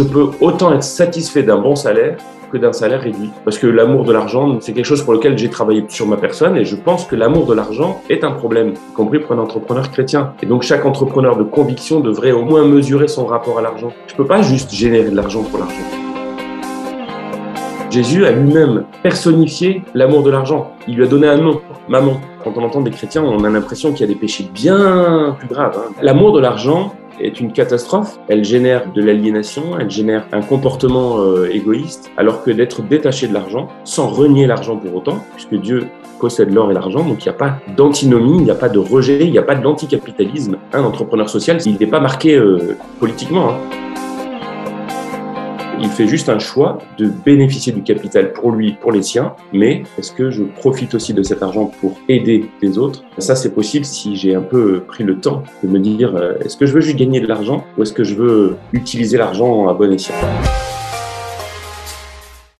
je peux autant être satisfait d'un bon salaire que d'un salaire réduit. Parce que l'amour de l'argent, c'est quelque chose pour lequel j'ai travaillé sur ma personne et je pense que l'amour de l'argent est un problème, y compris pour un entrepreneur chrétien. Et donc chaque entrepreneur de conviction devrait au moins mesurer son rapport à l'argent. Je peux pas juste générer de l'argent pour l'argent. Jésus a lui-même personnifié l'amour de l'argent. Il lui a donné un nom, maman. Quand on entend des chrétiens, on a l'impression qu'il y a des péchés bien plus graves. Hein. L'amour de l'argent, est une catastrophe. Elle génère de l'aliénation, elle génère un comportement euh, égoïste, alors que d'être détaché de l'argent, sans renier l'argent pour autant, puisque Dieu possède l'or et l'argent, donc il n'y a pas d'antinomie, il n'y a pas de rejet, il n'y a pas d'anticapitalisme. Un entrepreneur social, il n'est pas marqué euh, politiquement. Hein. Il fait juste un choix de bénéficier du capital pour lui, pour les siens, mais est-ce que je profite aussi de cet argent pour aider les autres? Ça, c'est possible si j'ai un peu pris le temps de me dire, euh, est-ce que je veux juste gagner de l'argent ou est-ce que je veux utiliser l'argent à bon escient?